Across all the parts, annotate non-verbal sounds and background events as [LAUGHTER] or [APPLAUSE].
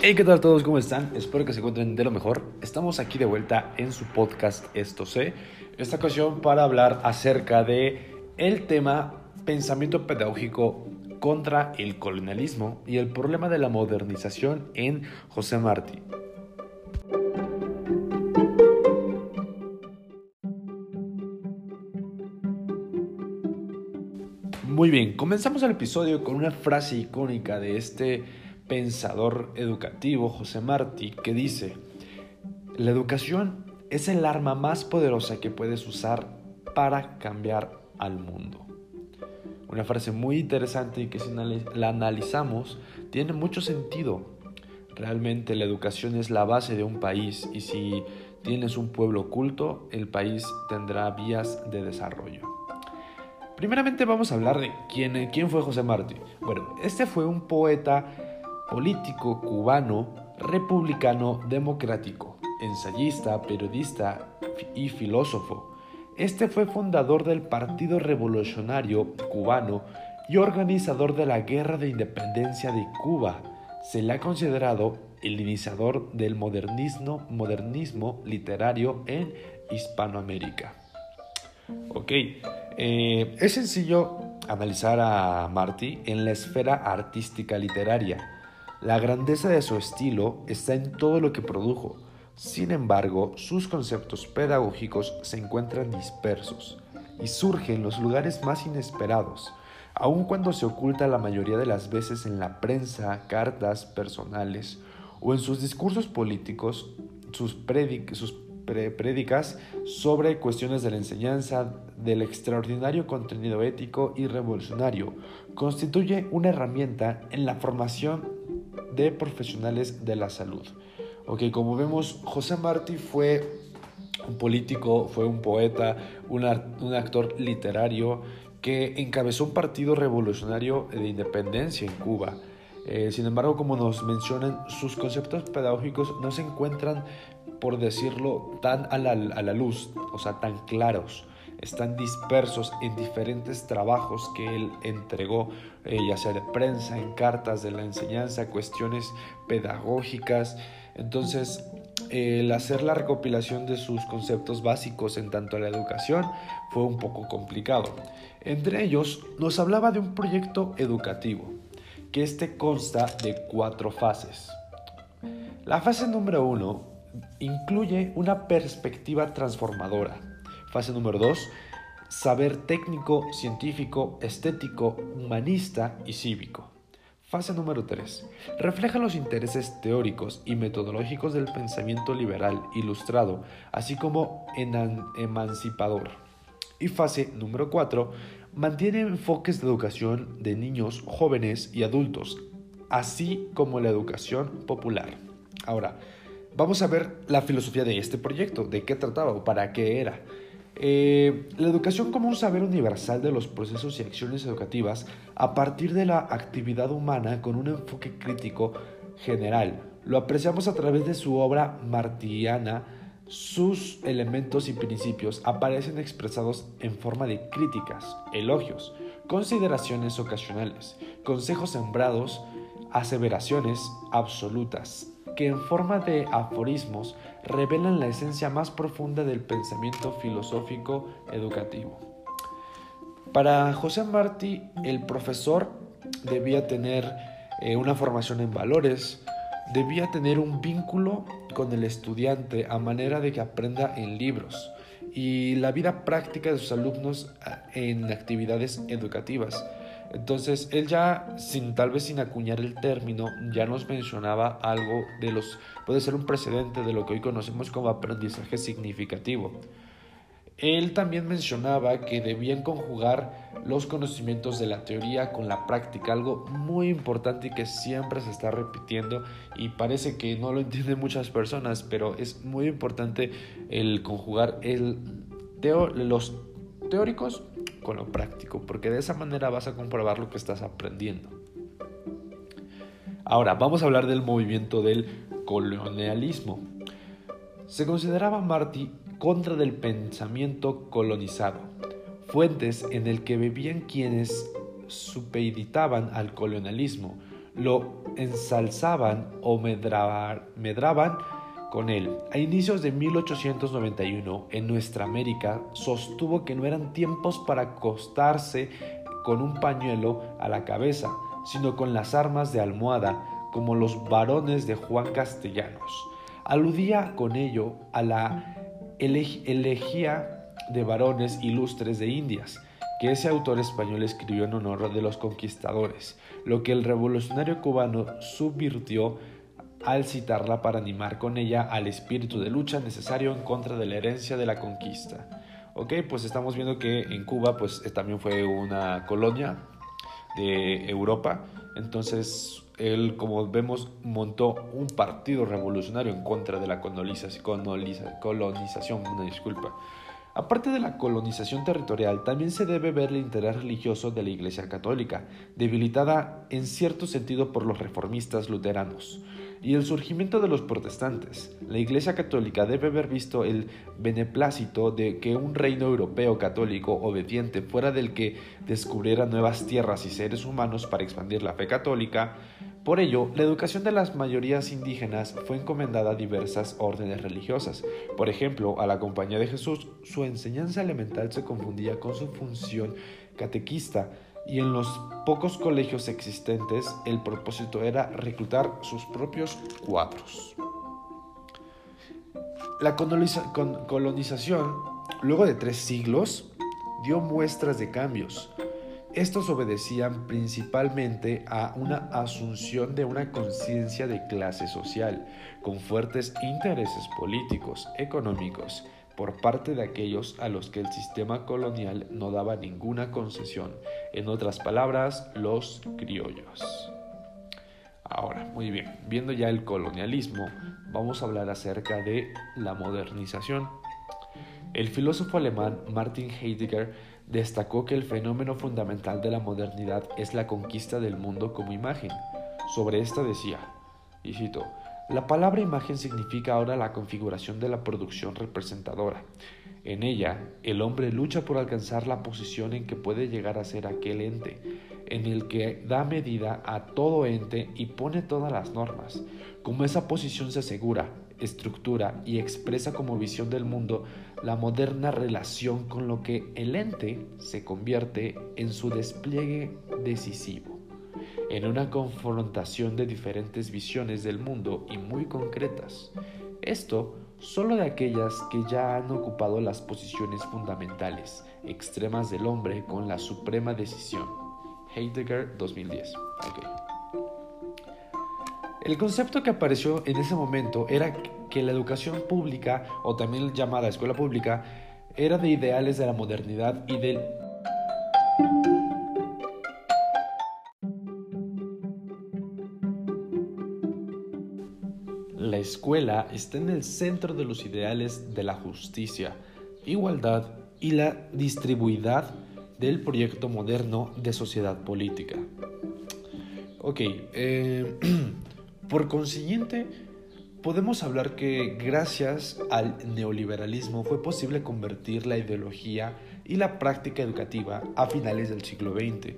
Hey, ¿qué tal todos? ¿Cómo están? Espero que se encuentren de lo mejor. Estamos aquí de vuelta en su podcast Esto sé. Esta ocasión para hablar acerca de el tema pensamiento pedagógico contra el colonialismo y el problema de la modernización en José Martí. Muy bien, comenzamos el episodio con una frase icónica de este pensador educativo, José Martí, que dice, la educación es el arma más poderosa que puedes usar para cambiar al mundo. Una frase muy interesante y que si la analizamos tiene mucho sentido. Realmente la educación es la base de un país y si tienes un pueblo culto, el país tendrá vías de desarrollo. Primeramente vamos a hablar de quién, quién fue José Martí. Bueno, este fue un poeta político cubano, republicano democrático, ensayista, periodista y filósofo. Este fue fundador del Partido Revolucionario Cubano y organizador de la Guerra de Independencia de Cuba. Se le ha considerado el iniciador del modernismo, literario en Hispanoamérica. Ok, eh, es sencillo analizar a Martí en la esfera artística literaria. La grandeza de su estilo está en todo lo que produjo. Sin embargo, sus conceptos pedagógicos se encuentran dispersos y surgen en los lugares más inesperados, aun cuando se oculta la mayoría de las veces en la prensa, cartas personales o en sus discursos políticos, sus, sus prédicas sobre cuestiones de la enseñanza, del extraordinario contenido ético y revolucionario, constituye una herramienta en la formación de profesionales de la salud. Ok, como vemos, José Martí fue un político, fue un poeta, un, actor literario que encabezó un partido revolucionario de independencia en Cuba. Eh, sin embargo, como nos mencionan, sus conceptos pedagógicos no se encuentran por decirlo, tan a la, a la luz, o sea, tan claros están dispersos en diferentes trabajos que él entregó, eh, ya sea de prensa, en cartas de la enseñanza, cuestiones pedagógicas. Entonces, el hacer la recopilación de sus conceptos básicos en tanto a la educación fue un poco complicado. Entre ellos, nos hablaba de un proyecto educativo, que este consta de cuatro fases. La fase número uno incluye una perspectiva transformadora. Fase número 2, saber técnico, científico, estético, humanista y cívico. Fase número 3. Refleja los intereses teóricos y metodológicos del pensamiento liberal ilustrado, así como emancipador. Y fase número 4. Mantiene enfoques de educación de niños, jóvenes y adultos, así como la educación popular. Ahora, Vamos a ver la filosofía de este proyecto, de qué trataba o para qué era. Eh, la educación como un saber universal de los procesos y acciones educativas a partir de la actividad humana con un enfoque crítico general. Lo apreciamos a través de su obra martiana. Sus elementos y principios aparecen expresados en forma de críticas, elogios, consideraciones ocasionales, consejos sembrados, aseveraciones absolutas, que en forma de aforismos revelan la esencia más profunda del pensamiento filosófico educativo. Para José Martí, el profesor debía tener eh, una formación en valores, debía tener un vínculo con el estudiante a manera de que aprenda en libros y la vida práctica de sus alumnos eh, en actividades educativas entonces, él ya, sin tal vez sin acuñar el término, ya nos mencionaba algo de los, puede ser un precedente de lo que hoy conocemos como aprendizaje significativo. Él también mencionaba que debían conjugar los conocimientos de la teoría con la práctica, algo muy importante y que siempre se está repitiendo y parece que no lo entienden muchas personas, pero es muy importante el conjugar los teóricos con lo práctico, porque de esa manera vas a comprobar lo que estás aprendiendo. Ahora, vamos a hablar del movimiento del colonialismo. Se consideraba Martí contra del pensamiento colonizado, fuentes en el que bebían quienes supeditaban al colonialismo, lo ensalzaban o medraban con él. A inicios de 1891, en nuestra América, sostuvo que no eran tiempos para acostarse con un pañuelo a la cabeza, sino con las armas de almohada, como los varones de Juan Castellanos. Aludía con ello a la elegía de varones ilustres de Indias, que ese autor español escribió en honor de los conquistadores, lo que el revolucionario cubano subvirtió al citarla para animar con ella al espíritu de lucha necesario en contra de la herencia de la conquista. Ok, pues estamos viendo que en Cuba pues eh, también fue una colonia de Europa, entonces él como vemos montó un partido revolucionario en contra de la colonización, una disculpa. Aparte de la colonización territorial, también se debe ver el interés religioso de la Iglesia Católica, debilitada en cierto sentido por los reformistas luteranos y el surgimiento de los protestantes. La Iglesia Católica debe haber visto el beneplácito de que un reino europeo católico obediente fuera del que descubriera nuevas tierras y seres humanos para expandir la fe católica. Por ello, la educación de las mayorías indígenas fue encomendada a diversas órdenes religiosas. Por ejemplo, a la Compañía de Jesús, su enseñanza elemental se confundía con su función catequista, y en los pocos colegios existentes el propósito era reclutar sus propios cuadros. La colonización, luego de tres siglos, dio muestras de cambios. Estos obedecían principalmente a una asunción de una conciencia de clase social, con fuertes intereses políticos, económicos, por parte de aquellos a los que el sistema colonial no daba ninguna concesión, en otras palabras, los criollos. Ahora, muy bien, viendo ya el colonialismo, vamos a hablar acerca de la modernización. El filósofo alemán Martin Heidegger destacó que el fenómeno fundamental de la modernidad es la conquista del mundo como imagen. Sobre esta decía, y cito, la palabra imagen significa ahora la configuración de la producción representadora. En ella, el hombre lucha por alcanzar la posición en que puede llegar a ser aquel ente, en el que da medida a todo ente y pone todas las normas. Como esa posición se asegura, estructura y expresa como visión del mundo la moderna relación con lo que el ente se convierte en su despliegue decisivo en una confrontación de diferentes visiones del mundo y muy concretas. Esto solo de aquellas que ya han ocupado las posiciones fundamentales, extremas del hombre con la suprema decisión. Heidegger 2010. El concepto que apareció en ese momento era que la educación pública, o también llamada escuela pública, era de ideales de la modernidad y del La escuela está en el centro de los ideales de la justicia, igualdad y la distribuidad del proyecto moderno de sociedad política. Ok, eh, [CLEARS THROAT] por consiguiente, podemos hablar que gracias al neoliberalismo fue posible convertir la ideología y la práctica educativa a finales del siglo XX.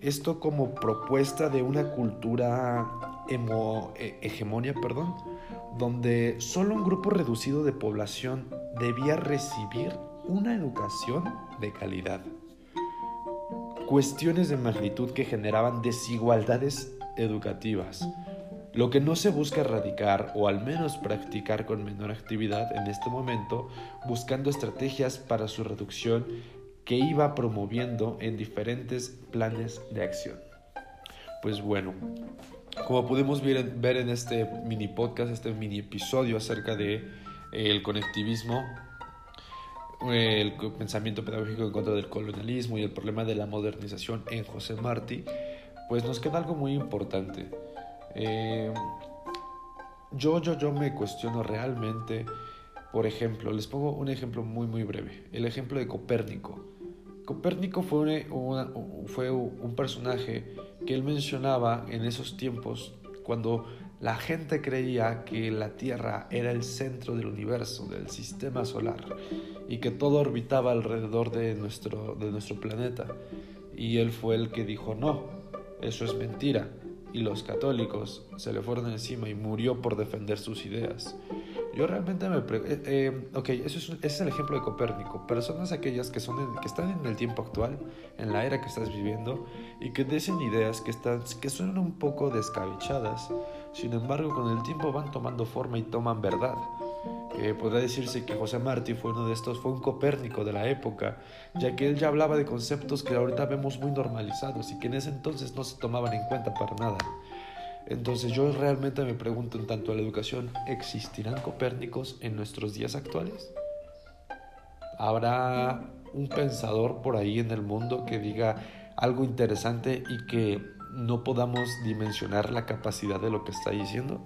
Esto como propuesta de una cultura e, hegemonia, perdón, donde solo un grupo reducido de población debía recibir una educación de calidad. Cuestiones de magnitud que generaban desigualdades educativas, lo que no se busca erradicar o al menos practicar con menor actividad en este momento, buscando estrategias para su reducción que iba promoviendo en diferentes planes de acción. Pues bueno, como pudimos ver, en este mini podcast, este mini episodio acerca de eh, el conectivismo, el pensamiento pedagógico en contra del colonialismo y el problema de la modernización en José Martí, pues nos queda algo muy importante. Eh, yo, yo, yo me cuestiono realmente, por ejemplo, les pongo un ejemplo muy, muy breve, el ejemplo de Copérnico. Copérnico fue, fue un personaje que él mencionaba en esos tiempos cuando la gente creía que la Tierra era el centro del universo, del sistema solar, y que todo orbitaba alrededor de nuestro, de nuestro planeta. Y él fue el que dijo, no, eso es mentira. Y los católicos se le fueron encima y murió por defender sus ideas. Yo realmente me pregunto, eh, eh, ok, es, ese es el ejemplo de Copérnico, personas aquellas que, son que están en el tiempo actual, en la era que estás viviendo, y que dicen ideas que, están, que suenan un poco descabechadas, sin embargo con el tiempo van tomando forma y toman verdad. Eh, decirse que José Martí fue uno de estos, fue un Copérnico de la época, ya que él ya hablaba de conceptos que ahorita vemos muy normalizados y que en ese entonces no se tomaban en cuenta para nada. Entonces yo realmente me pregunto en tanto a la educación, ¿existirán Copérnicos en nuestros días actuales? ¿Habrá un pensador por ahí en el mundo que diga algo interesante y que no podamos dimensionar la capacidad de lo que está diciendo?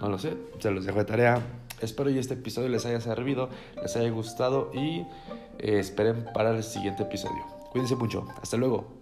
No lo sé, se los dejo de tarea. Espero que este episodio les haya servido, les haya gustado y eh, esperen para el siguiente episodio. Cuídense mucho. Hasta luego.